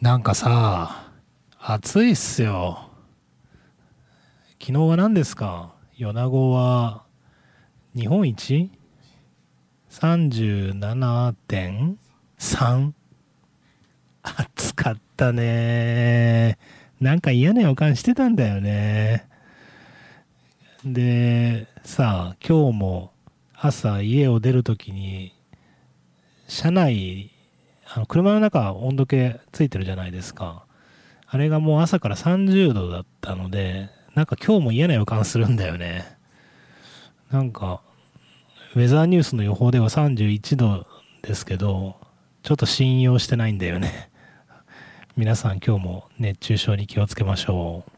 なんかさ、暑いっすよ。昨日は何ですか？米子は日本一 ?37.3? 暑かったね。なんか嫌な予感してたんだよね。で、さあ、今日も朝家を出るときに、車内あの車の中温度計ついてるじゃないですか。あれがもう朝から30度だったので、なんか今日も嫌な予感するんだよね。なんか、ウェザーニュースの予報では31度ですけど、ちょっと信用してないんだよね。皆さん今日も熱中症に気をつけましょう。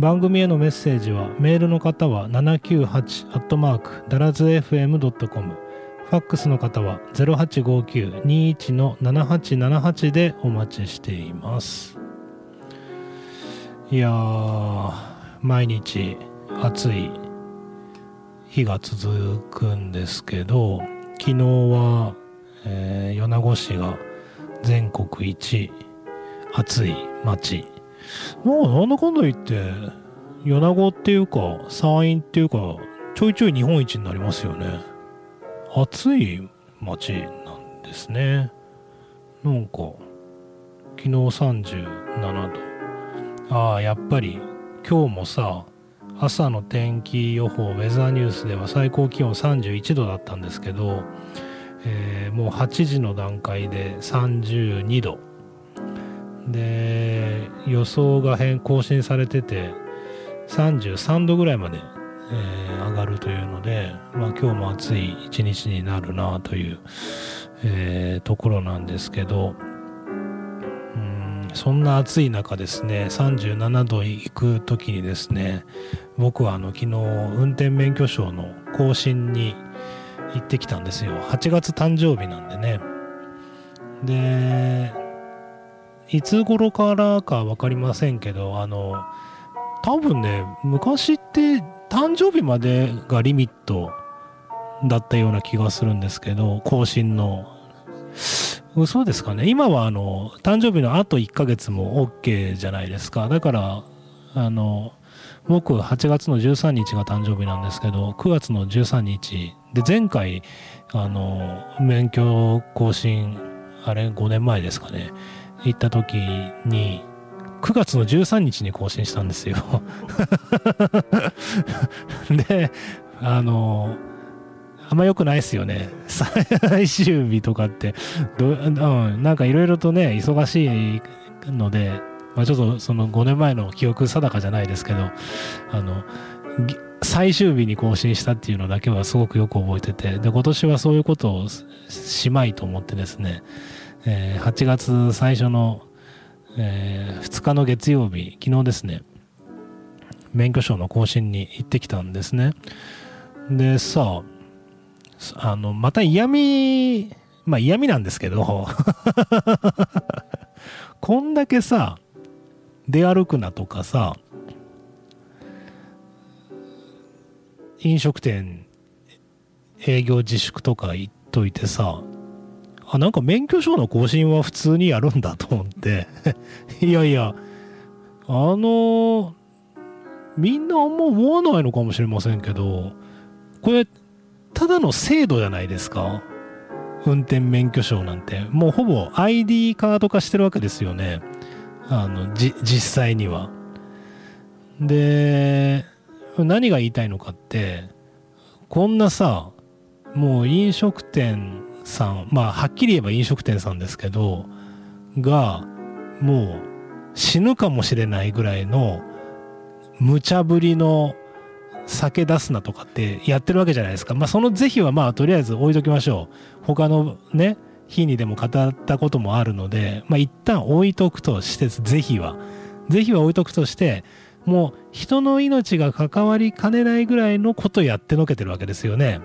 番組へのメッセージはメールの方は798ダラズ FM.com ファックスの方は0859-21-7878でお待ちしています。いや毎日暑い日が続くんですけど昨日は、えー、米子市が全国一暑い町もうなんだかんだ言って、米子っていうか、山陰っていうか、ちょいちょい日本一になりますよね。暑い街なんですね。なんか、昨日37度。ああ、やっぱり今日もさ、朝の天気予報、ウェザーニュースでは最高気温31度だったんですけど、えー、もう8時の段階で32度。で予想が変更新されてて33度ぐらいまで、えー、上がるというので、まあ、今日も暑い一日になるなという、えー、ところなんですけどうんそんな暑い中ですね37度行く時にですね僕はあの昨日運転免許証の更新に行ってきたんですよ。8月誕生日なんでね。でいつ頃からか分かりませんけど、あの、多分ね、昔って誕生日までがリミットだったような気がするんですけど、更新の。嘘ですかね。今はあの、誕生日のあと1ヶ月も OK じゃないですか。だから、あの、僕8月の13日が誕生日なんですけど、9月の13日で前回、あの、免許更新、あれ5年前ですかね。行った時に、9月の13日に更新したんですよ。で、あの、あんま良くないですよね。最終日とかって。ど、うん、なんかいろいろとね、忙しいので、まあ、ちょっとその5年前の記憶定かじゃないですけど、あの、最終日に更新したっていうのだけはすごくよく覚えてて、で、今年はそういうことをしまいと思ってですね、えー、8月最初の、えー、2日の月曜日、昨日ですね、免許証の更新に行ってきたんですね。で、さあ、あの、また嫌味、まあ嫌味なんですけど こんだけさ、出歩くなとかさ、飲食店営業自粛とか言っといてさ、あ、なんか免許証の更新は普通にやるんだと思って いやいや、あの、みんなあんま思わないのかもしれませんけど、これ、ただの制度じゃないですか？運転免許証なんて。もうほぼ ID カード化してるわけですよね。あの、じ、実際には。で、何が言いたいのかって、こんなさ、もう飲食店さん、まあ、はっきり言えば飲食店さんですけど、が、もう死ぬかもしれないぐらいの無茶ぶりの酒出すなとかってやってるわけじゃないですか。まあ、その是非はまあ、とりあえず置いときましょう。他のね、日にでも語ったこともあるので、まあ、一旦置いとくとして是非は是非は置いとくとしてもう人の命が関わりかねないぐらいのことやってのけてるわけですよね。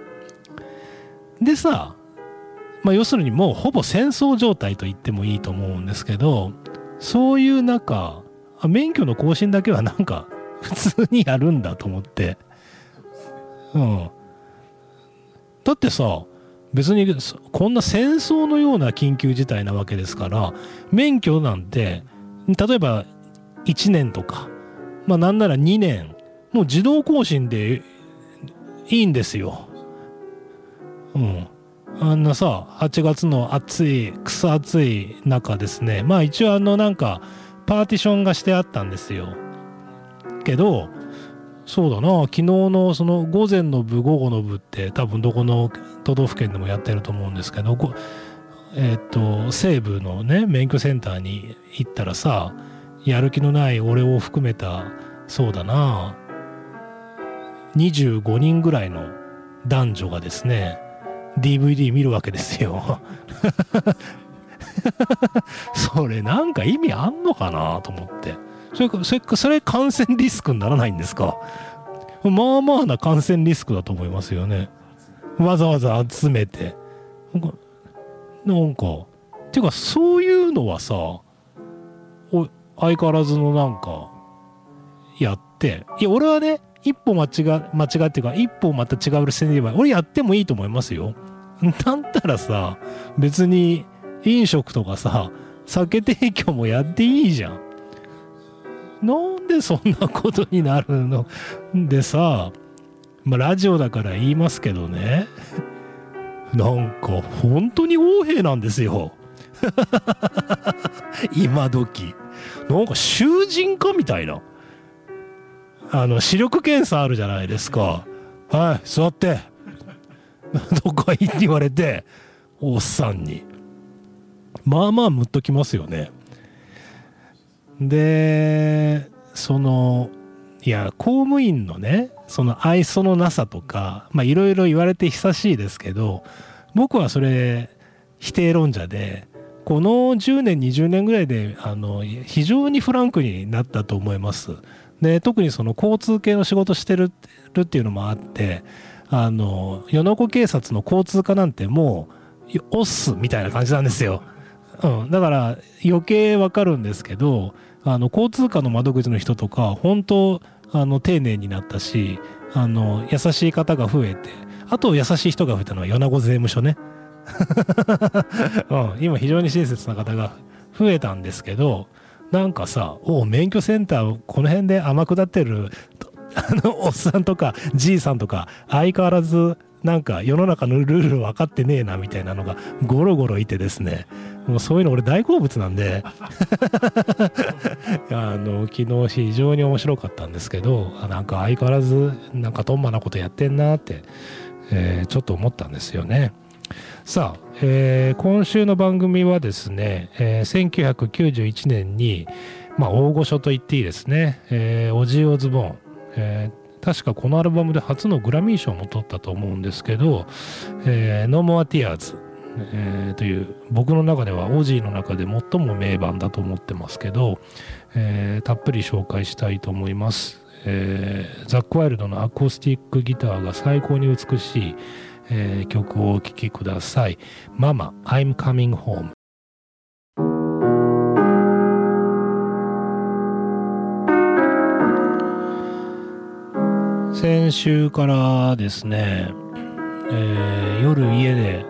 でさ、まあ、要するにもうほぼ戦争状態と言ってもいいと思うんですけどそういう中免許の更新だけはなんか 普通にやるんだと思ってうんだってさ別にこんな戦争のような緊急事態なわけですから免許なんて例えば1年とかまあなんなら2年もう自動更新でいいんですよ。うん。あんなさ8月の暑い草暑い中ですね。まあ一応あのなんかパーティションがしてあったんですよ。けどそうだな。昨日のその午前の部午後の部って多分どこの都道府県でもやってると思うんですけどえっ、と西部のね免許センターに行ったらさやる気のない俺を含めたそうだな。25人ぐらいの男女がですね DVD 見るわけですよ それなんか意味あんのかなと思って。それかそれかそれ感染リスクにならないんですか？まあまあな感染リスクだと思いますよね。わざわざ集めて。なんか、ていうかそういうのはさ、相変わらずのなんか、やって、いや、俺はね、一歩間違、間違っていうか、一歩また違う線で言えば、俺やってもいいと思いますよ。だったらさ、別に飲食とかさ、酒提供もやっていいじゃん。なんでそんなことになるの？でさ、まあ、ラジオだから言いますけどね。なんか本当に横兵なんですよ。今時。なんか囚人かみたいな。あの、視力検査あるじゃないですか。はい、座って。とか言われて、おっさんに。まあまあムッときますよね。で、その、いや、公務員のね、その愛想のなさとか、まあいろいろ言われて久しいですけど、僕はそれ否定論者で、この10年、20年ぐらいで、あの、非常にフランクになったと思います。で、特にその交通系の仕事してるっていうのもあって、あの、与野湖警察の交通課なんてもう、押すみたいな感じなんですよ。うん。だから余計わかるんですけど、あの、交通課の窓口の人とか、本当あの、丁寧になったし、あの、優しい方が増えて、あと優しい人が増えたのは米子税務署ね。うん、今非常に親切な方が増えたんですけど、なんかさ、お免許センター、この辺で天下ってる、あの、おっさんとか、じいさんとか、相変わらず、なんか世の中のルール分かってねえなみたいなのがゴロゴロいてですねもうそういうの俺大好物なんで あの昨日非常に面白かったんですけどなんか相変わらずなんかとんまなことやってんなって、えー、ちょっと思ったんですよね。さあ、えー、今週の番組はですね、えー、1991年に、まあ、大御所と言っていいですね、えー、オジー・オズボン、えー確かこのアルバムで初のグラミー賞も取ったと思うんですけど「えー、No More Tears」えー、という僕の中ではオジーの中で最も名盤だと思ってますけど、えー、たっぷり紹介したいと思います、えー、ザック・ワイルドのアコースティックギターが最高に美しい、えー、曲をお聴きください「ママ I'm Coming Home」先週からですね、えー、夜家で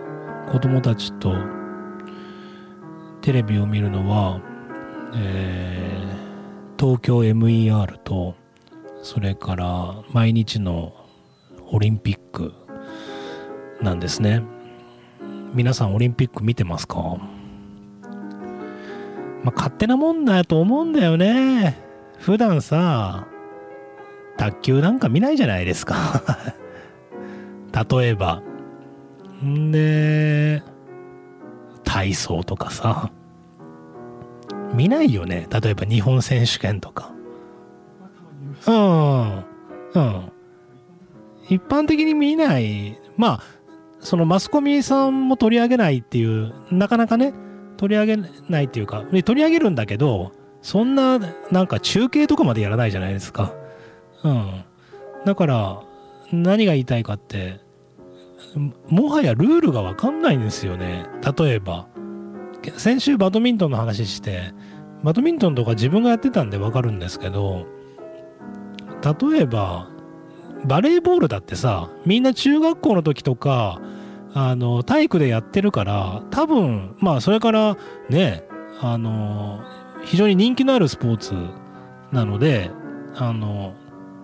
子供たちとテレビを見るのは、えー、東京 MER とそれから毎日のオリンピックなんですね皆さんオリンピック見てますか？まあ勝手なもんだと思うんだよね普段さ卓球なんか見ないじゃないですか 例えば。んで、体操とかさ。見ないよね。例えば日本選手権とか。うん。うん。一般的に見ない。まあ、そのマスコミさんも取り上げないっていうなかなかね取り上げないっていうか取り上げるんだけどそんななんか中継とかまでやらないじゃないですか。うん。だから何が言いたいかってもはやルールが分かんないんですよね。例えば先週バドミントンの話してバドミントンとか自分がやってたんで分かるんですけど例えばバレーボールだってさみんな中学校の時とかあの体育でやってるから多分まあそれからねあの非常に人気のあるスポーツなのであの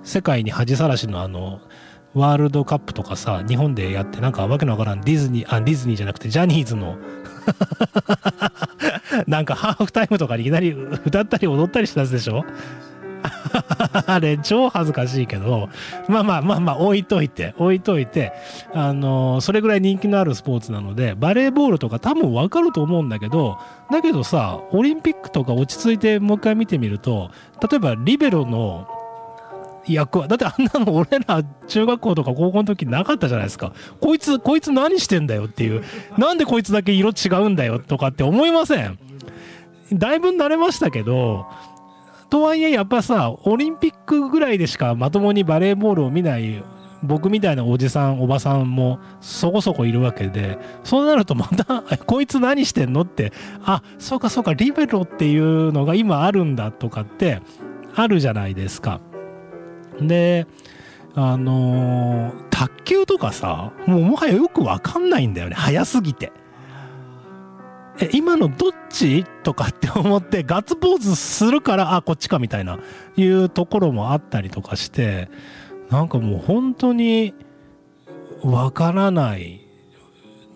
世界に恥さらしのあのワールドカップとかさ日本でやってなんかわけのわからんディズニーあディズニーじゃなくてジャニーズの なんかハーフタイムとかにいきなり歌ったり踊ったりしたやつでしょ？あれ超恥ずかしいけどまあまあまあまあ置いといて置いといてあのそれぐらい人気のあるスポーツなのでバレーボールとか多分わかると思うんだけどだけどさオリンピックとか落ち着いてもう一回見てみると例えばリベロの役はだってあんなの俺ら中学校とか高校の時なかったじゃないですか。こいつこいつ何してんだよっていうなんでこいつだけ色違うんだよとかって思いません？だいぶ慣れましたけどとはいえやっぱさオリンピックぐらいでしかまともにバレーボールを見ない僕みたいなおじさんおばさんもそこそこいるわけでそうなるとまた こいつ何してんのってあそうかそうかリベロっていうのが今あるんだとかってあるじゃないですか。であのー、卓球とかさもうもはやよくわかんないんだよね早すぎてえ今のどっちとかって思って ガッツポーズするからあこっちかみたいないうところもあったりとかしてなんかもう本当にわからない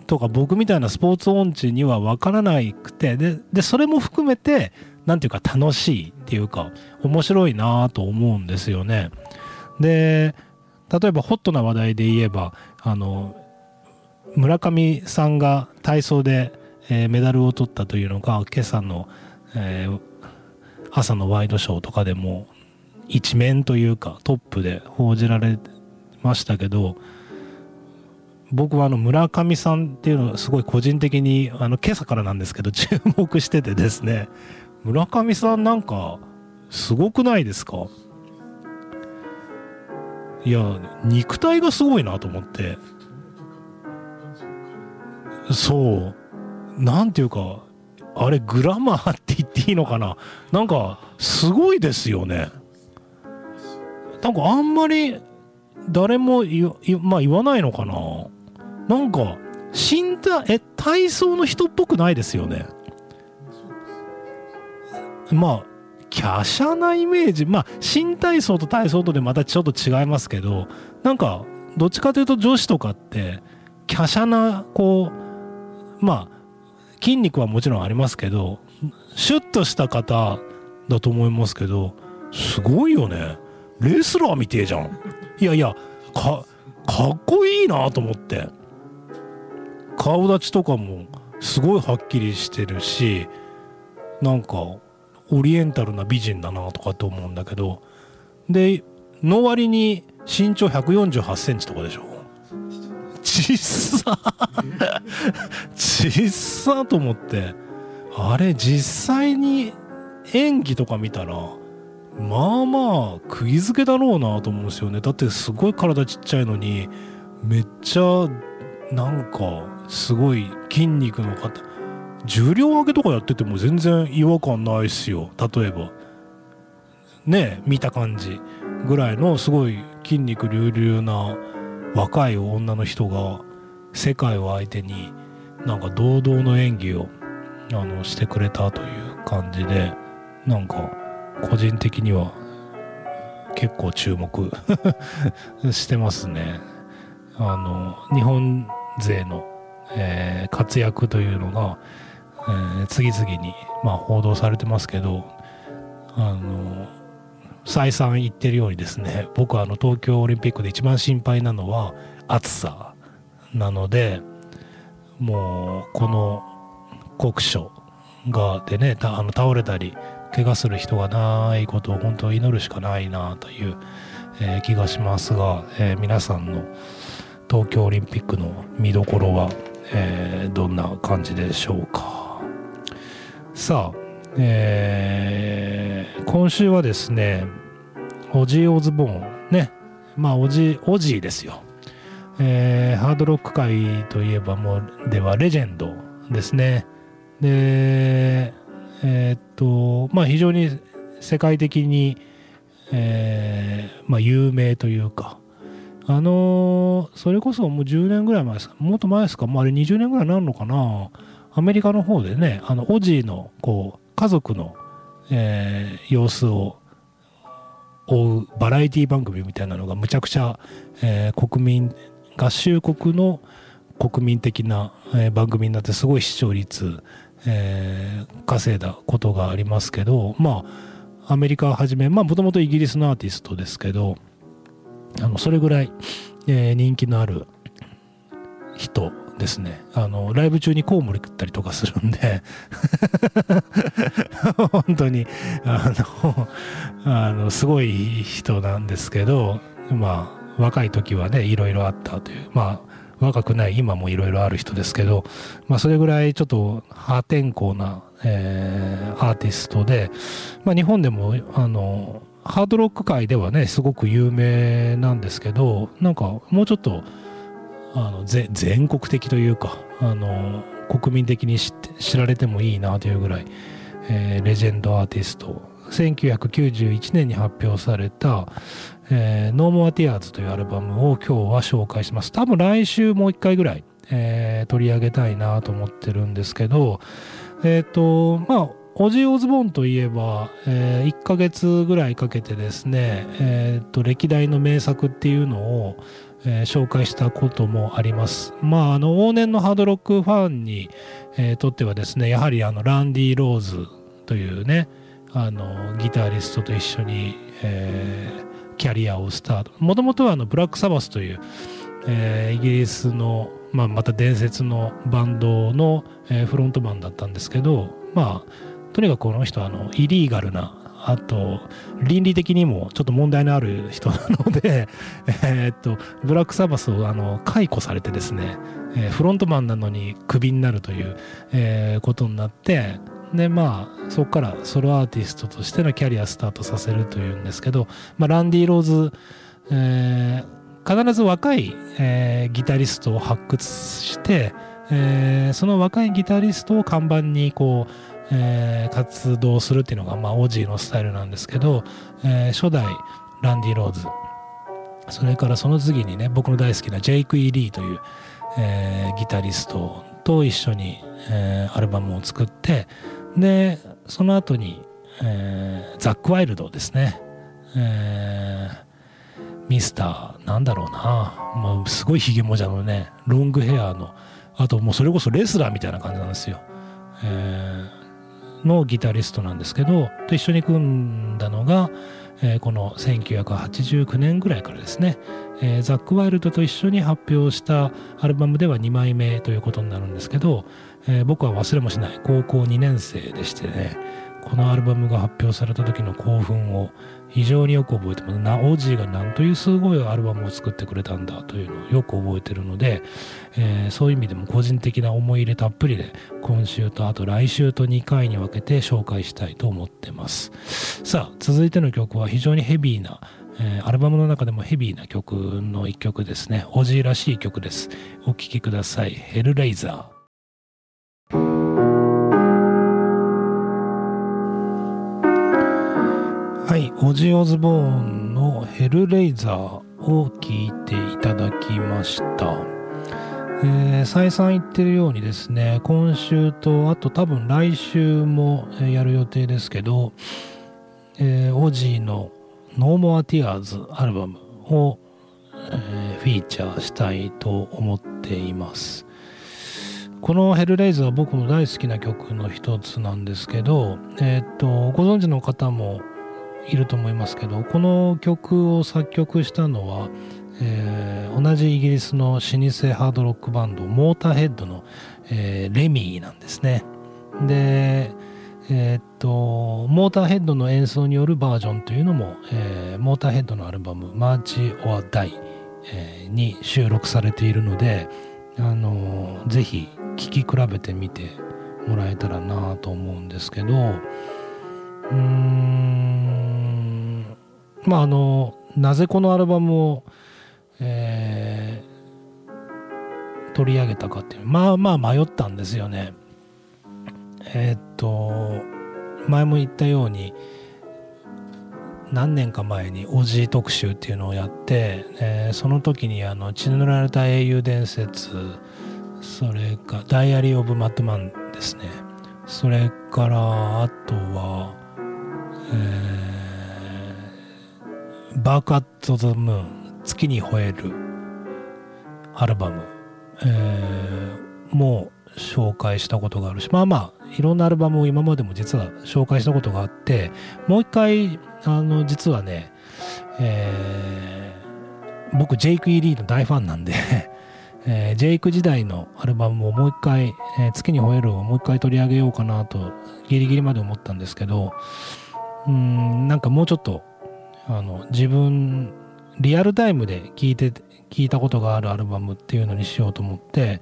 とか僕みたいなスポーツ音痴にはわからなくてででそれも含めて何ていうか楽しいっていうか面白いなと思うんですよね。で例えばホットな話題で言えばあの村上さんが体操で、えー、メダルを取ったというのが今朝の、えー、朝のワイドショーとかでも一面というかトップで報じられましたけど僕はあの村上さんっていうのはすごい個人的にあの今朝からなんですけど注目しててですね村上さんなんかすごくないですか？いや肉体がすごいなと思って。そう。なんていうかあれグラマーって言っていいのかな？なんかすごいですよね。なんかあんまり誰も言まあ言わないのかな？なんか身体え体操の人っぽくないですよね。まあ華奢なイメージ。まあ新体操と体操とでまたちょっと違いますけどなんかどっちかというと女子とかって華奢なこうまあ筋肉はもちろんありますけどシュッとした方だと思いますけどすごいよね。レスラーみてえじゃん。いやいやかかっこいいなと思って。顔立ちとかもすごいはっきりしてるしなんかオリエンタルな美人だなとかって思うんだけど。での割に身長148センチとかでしょ。ちっさちっさと思って。あれ実際に演技とか見たらまあまあ釘付けだろうなと思うんですよね。だってすごい体ちっちゃいのにめっちゃなんかすごい筋肉の方。重量上げとかやってても全然違和感ないっすよ。例えば。ね見た感じぐらいのすごい筋肉隆々な若い女の人が世界を相手になんか堂々の演技をあのしてくれたという感じでなんか個人的には結構注目 してますね。あの日本勢の、えー、活躍というのがえー、次々に、まあ、報道されてますけどあの再三言ってるようにですね僕はあの東京オリンピックで一番心配なのは暑さなのでもうこの酷暑がでねあの倒れたり怪我する人がないことを本当祈るしかないなという、えー、気がしますが、えー、皆さんの東京オリンピックの見どころは、えー、どんな感じでしょうか。さあ、えー、今週はですねオジー・オズボーンね。まあオジオジーですよ、えー、ハードロック界といえばもうではレジェンドですね。でえー、っとまあ非常に世界的に、えーまあ、有名というか。あの、それこそもう10年ぐらい前ですか、もっと前ですか、もうあれ20年ぐらいになるのかな、アメリカの方でね、あの、オジーの、こう、家族の、えー、様子を追うバラエティ番組みたいなのがむちゃくちゃ、えー、国民、合衆国の国民的な、えー、番組になってすごい視聴率、えー、稼いだことがありますけど、まあ、アメリカはじめ、まあ、もともとイギリスのアーティストですけど、あのそれぐらい、えー、人気のある人ですね。あのライブ中にコウモリ食ったりとかするんで。本当に。あのあのすごい人なんですけどまあ若い時はねいろいろあったという。まあ若くない今もいろいろある人ですけど、まあ、それぐらいちょっと破天荒な、えー、アーティストで、まあ、日本でもあのハードロック界ではねすごく有名なんですけどなんかもうちょっとあの全国的というかあの国民的に知られてもいいなというぐらい、えー、レジェンドアーティスト1991年に発表された「えー、No More Tears」というアルバムを今日は紹介します。多分来週もう一回ぐらい、えー、取り上げたいなと思ってるんですけどえっ、ー、とまあオジー・オズボンといえば、えー、1ヶ月ぐらいかけてですね、えー、と歴代の名作っていうのを、えー、紹介したこともあります。まあ、あの往年のハードロックファンに、えー、とってはですねやはりあのランディ・ローズというねあのギタリストと一緒に、えー、キャリアをスタートもともとはあのブラック・サバスという、え、イギリスの、まあ、また伝説のバンドの、え、フロントマンだったんですけどまあとにかくこの人はあのイリーガルなあと倫理的にもちょっと問題のある人なので えっとブラックサバスをあの解雇されてですね、えー、フロントマンなのにクビになるという、えー、ことになってでまあそこからソロアーティストとしてのキャリアスタートさせるというんですけど、まあ、ランディ・ローズ、えー、必ず若い、えー、ギタリストを発掘して、えー、その若いギタリストを看板にこうえー、活動するっていうのが、まあ、オジーのスタイルなんですけど、えー、初代ランディ・ローズ。それからその次にね僕の大好きなジェイク・イ・リーという、えー、ギタリストと一緒に、え、アルバムを作ってでその後に、え、ザック・ワイルドですね、え、ミスターなんだろうな、まあ、すごいひげもじゃのねロングヘアのあともうそれこそレスラーみたいな感じなんですよ、えー、のギタリストなんですけどと一緒に組んだのが、えー、この1989年ぐらいからですね、えー、ザック・ワイルドと一緒に発表したアルバムでは2枚目ということになるんですけど、えー、僕は忘れもしない高校2年生でしてねこのアルバムが発表された時の興奮を非常によく覚えてますなオジーが何というすごいアルバムを作ってくれたんだというのをよく覚えてるので、えー、そういう意味でも個人的な思い入れたっぷりで今週とあと来週と2回に分けて紹介したいと思ってますさあ続いての曲は非常にヘビーなえー、アルバムの中でもヘビーな曲の一曲ですね。オジーらしい曲です。お聴きください。ヘルレイザー。はい、オジオズボーンのヘルレイザーを聞いていただきました。えー、再三言ってるようにですね、今週と、あと多分来週もやる予定ですけど、えー、オジーの No More Tears アルバムを、えー、フィーチャーしたいと思っています。このヘルレイザーは僕も大好きな曲の一つなんですけど、えっ、と、ご存知の方もいると思いますけどこの曲を作曲したのは、えー、同じイギリスの老舗ハードロックバンドモーターヘッドの、えー、レミーなんですね。でえー、っとモーターヘッドの演奏によるバージョンというのも、えー、モーターヘッドのアルバム「 March or Die」えー、に収録されているので、あのー、ぜひ聴き比べてみてもらえたらなと思うんですけどうん。まああのなぜこのアルバムを、えー、取り上げたかっていう。まあまあ迷ったんですよね。えー、っと前も言ったように何年か前にオジー特集っていうのをやって、えー、その時にあの血塗られた英雄伝説それかダイアリー・オブ・マットマンですね。それからあとは、えー、バーク・アット・ザ・ムーン月に吠えるアルバム、えー、も紹介したことがあるしまあまあいろんなアルバムを今までも実は紹介したことがあってもう一回あの実はね、えー、僕ジェイク・イ・リーの大ファンなんで えー、ジェイク時代のアルバムをもう一回、えー、月に吠えるをもう一回取り上げようかなとギリギリまで思ったんですけどうんなんかもうちょっとあの自分リアルタイムで聴いて聞いたことがあるアルバムっていうのにしようと思って、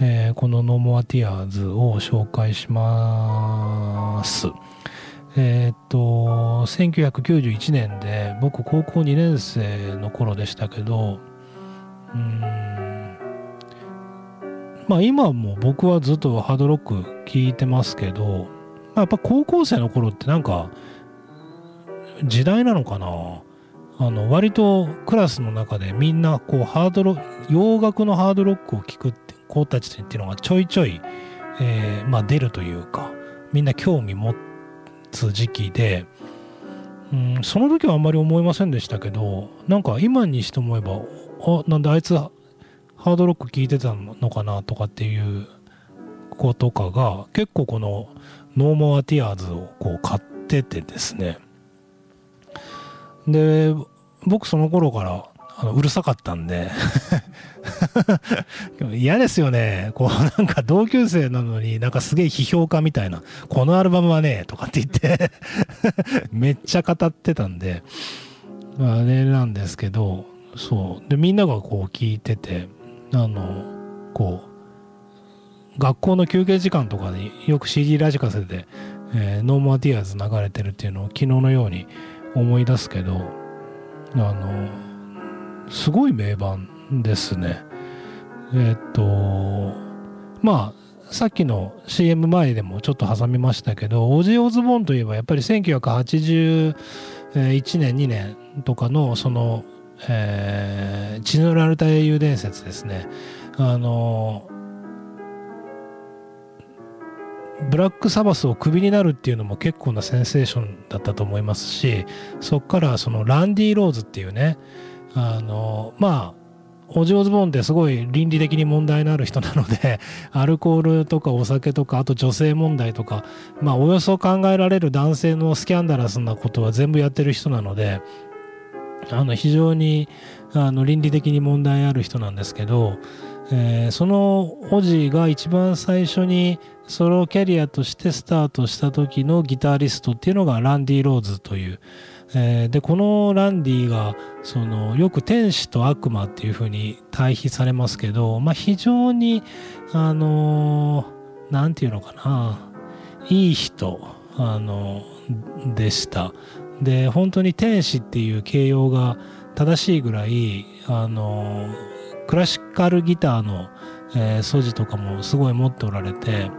えー、この No More Tears を紹介します。えー、っと、1991年で僕高校2年生の頃でしたけど、うん、まあ今も僕はずっとハードロック聴いてますけど、まあ、やっぱ高校生の頃ってなんか時代なのかな？あの割とクラスの中でみんなこうハードロ洋楽のハードロックを聴くって子たちっていうのがちょいちょい、えー、まあ、出るというかみんな興味持つ時期で、うん、その時はあんまり思いませんでしたけどなんか今にして思えばあなんであいつハードロック聴いてたのかなとかっていう子とかが結構この「ノーモアティアーズ」をこう買っててですね。で僕その頃からあのうるさかったんで 嫌ですよね。こうなんか同級生なのになんかすげえ批評家みたいな、このアルバムはね、とかって言って めっちゃ語ってたんで、あれなんですけど、そう。で、みんながこう聞いてて、あの、こう、学校の休憩時間とかによく CD ラジカセで、えー、 No More Tears 流れてるっていうのを昨日のように思い出すけど、あのすごい名盤ですね。えっとまあさっきの CM 前でもちょっと挟みましたけどオジー・オズボンといえばやっぱり1981年2年とかのその、えー、血のられた英雄伝説ですね。あのブラックサバスをクビになるっていうのも結構なセンセーションだったと思いますしそこからそのランディ・ローズっていうねあのまあオジオズボンってすごい倫理的に問題のある人なのでアルコールとかお酒とかあと女性問題とかまあおよそ考えられる男性のスキャンダラスなことは全部やってる人なのであの非常にあの倫理的に問題ある人なんですけど、えー、そのオジが一番最初にソロキャリアとしてスタートした時のギタリストっていうのがランディ・ローズという、えー、でこのランディがそのよく天使と悪魔っていうふうに対比されますけど、まあ、非常にあの何て言うのかな。いい人あのでした。で本当に天使っていう形容が正しいぐらいあのクラシカルギターの、えー、素地とかもすごい持っておられて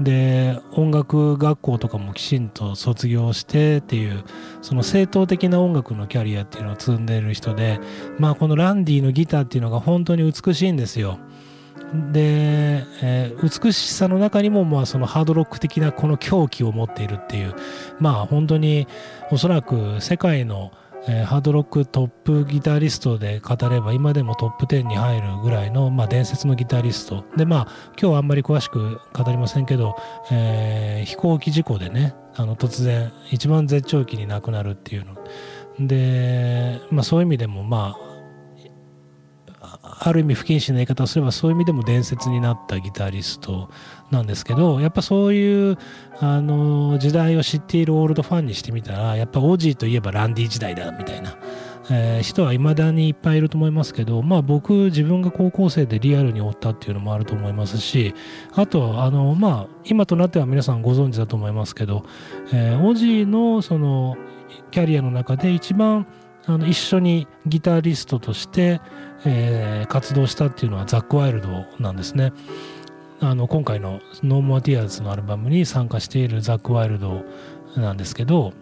で音楽学校とかもきちんと卒業してっていうその正統的な音楽のキャリアっていうのを積んでる人でまあこのランディのギターっていうのが本当に美しいんですよ。で、えー、美しさの中にもまあそのハードロック的なこの狂気を持っているっていうまあ本当におそらく世界のえー、ハードロックトップギタリストで語れば今でもトップ10に入るぐらいの、まあ、伝説のギタリスト。でまあ今日はあんまり詳しく語りませんけど、えー、飛行機事故でねあの突然一番絶頂期に亡くなるっていうの。で、まあ、そういう意味でもまあある意味不謹慎な言い方をすればそういう意味でも伝説になったギタリストなんですけどやっぱそういうあの時代を知っているオールドファンにしてみたらやっぱオジーといえばランディ時代だみたいな、えー、人はいまだにいっぱいいると思いますけどまあ僕自分が高校生でリアルに追ったっていうのもあると思いますしあとあのまあ今となっては皆さんご存知だと思いますけど、えー、オジーのそのキャリアの中で一番あの一緒にギタリストとして、えー、活動したっていうのはザック・ワイルドなんですね。あの今回の「No More Tears」のアルバムに参加しているザック・ワイルドなんですけど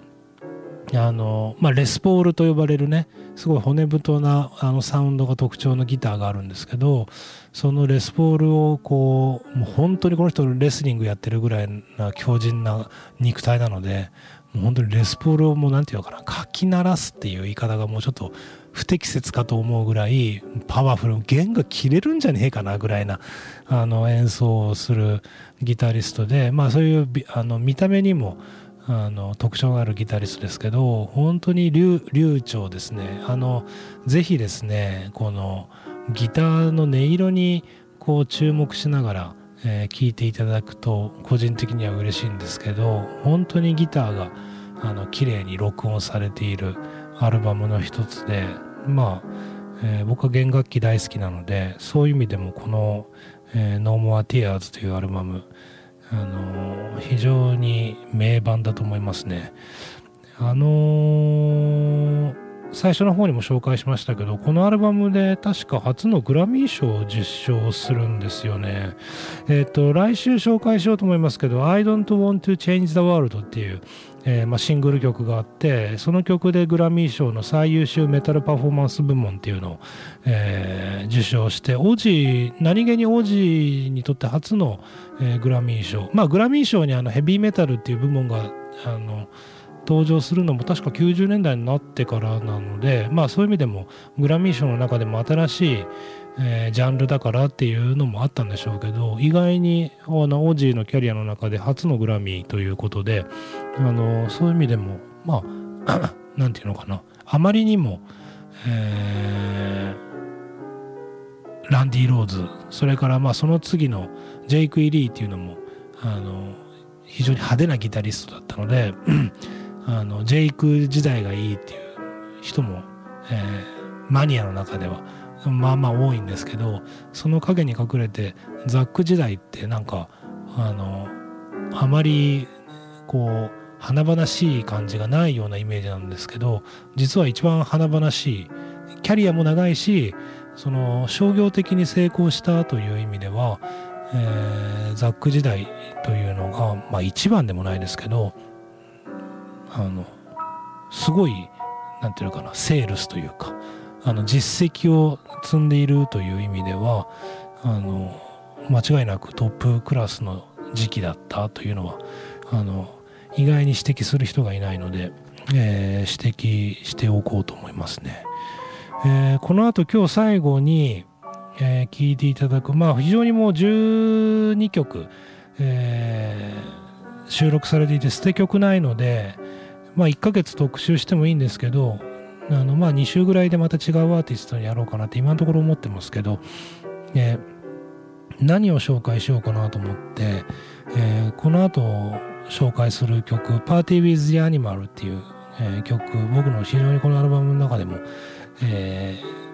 あの、まあ、レスポールと呼ばれるねすごい骨太なあのサウンドが特徴のギターがあるんですけどそのレスポールをこうもう本当にこの人レスリングやってるぐらいな強靭な肉体なのでもう本当にレスポールをもう何て言うのかなかき鳴らすっていう言い方がもうちょっと不適切かと思うぐらいパワフル弦が切れるんじゃねえかなぐらいなあの演奏をするギタリストでまあそういうあの見た目にもあの特徴のあるギタリストですけど本当に流流暢ですね。あのぜひですねこのギターの音色にこう注目しながらえー、聞いていただくと個人的には嬉しいんですけど本当にギターがあの綺麗に録音されているアルバムの一つでまあ、えー、僕は弦楽器大好きなのでそういう意味でもこの「えー、No More Tears」というアルバムあの非常に名盤だと思いますね。あのー最初の方にも紹介しましたけどこのアルバムで確か初のグラミー賞を受賞するんですよね。えっ、ー、と来週紹介しようと思いますけど「I don't want to change the world」っていう、えー、まあ、シングル曲があってその曲でグラミー賞の最優秀メタルパフォーマンス部門っていうのを、えー、受賞してオジ何気にオジにとって初の、えグラミー賞。まあグラミー賞にあのヘビーメタルっていう部門があの登場するのも確か90年代になってからなのでまあそういう意味でもグラミー賞の中でも新しい、えー、ジャンルだからっていうのもあったんでしょうけど意外にあのオージーのキャリアの中で初のグラミーということであのそういう意味でもまあ 何て言うのかな。あまりにも、えー、ランディ・ローズそれからまあその次のジェイク・イリーっていうのもあの非常に派手なギタリストだったのであのジェイク時代がいいっていう人も、えー、マニアの中ではまあまあ多いんですけどその陰に隠れてザック時代ってなんかあのあまりこう華々しい感じがないようなイメージなんですけど実は一番華々しいキャリアも長いしその商業的に成功したという意味では、えー、ザック時代というのが、まあ、一番でもないですけどあのすごい何て言うのかなセールスというかあの実績を積んでいるという意味ではあの間違いなくトップクラスの時期だったというのはあの意外に指摘する人がいないので、えー、指摘しておこうと思いますね。えー、この後今日最後に、えー、聞いていただくまあ非常にもう12曲、えー、収録されていて捨て曲ないので、まあ、1ヶ月特集してもいいんですけど、あのまあ2週ぐらいでまた違うアーティストにやろうかなって今のところ思ってますけど、えー、何を紹介しようかなと思って、えー、この後紹介する曲「Party with the Animal」っていう、えー、曲僕の非常にこのアルバムの中でも、えー、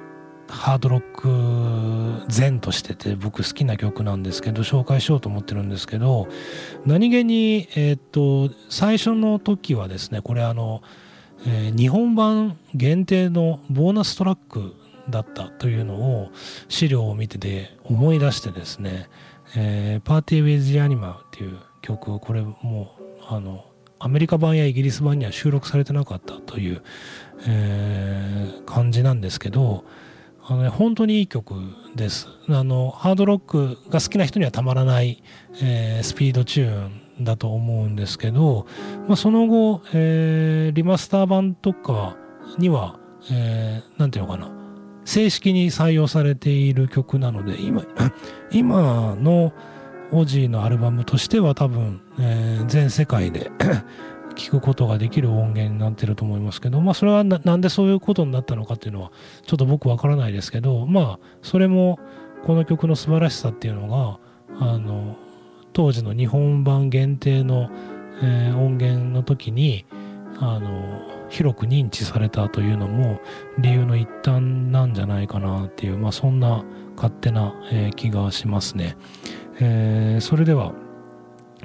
ハードロック前としてて僕好きな曲なんですけど紹介しようと思ってるんですけど何気にえっ、と最初の時はですねこれあの、え、日本版限定のボーナストラックだったというのを資料を見てて思い出してですね「えー、パーティー・ウィズ・ジ・アニマ」っていう曲これもうあのアメリカ版やイギリス版には収録されてなかったという、えー、感じなんですけどあの、ね、本当にいい曲です。あの、ハードロックが好きな人にはたまらない、えー、スピードチューンだと思うんですけど、まあ、その後、えー、リマスター版とかには、えー、ていうのかな、正式に採用されている曲なので、今、今のオジーのアルバムとしては多分、えー、全世界で聞くことができる音源になってると思いますけど、まあ、それはなんでそういうことになったのかっていうのはちょっと僕わからないですけどまあそれもこの曲の素晴らしさっていうのがあの当時の日本版限定の、えー、音源の時にあの広く認知されたというのも理由の一端なんじゃないかなっていう、まあ、そんな勝手な、えー、気がしますね、えー、それでは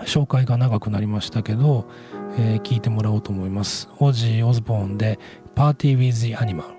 紹介が長くなりましたけど、えー、聞いてもらおうと思います。オジー・オズボーンで「パーティー・ウィズ・アニマル」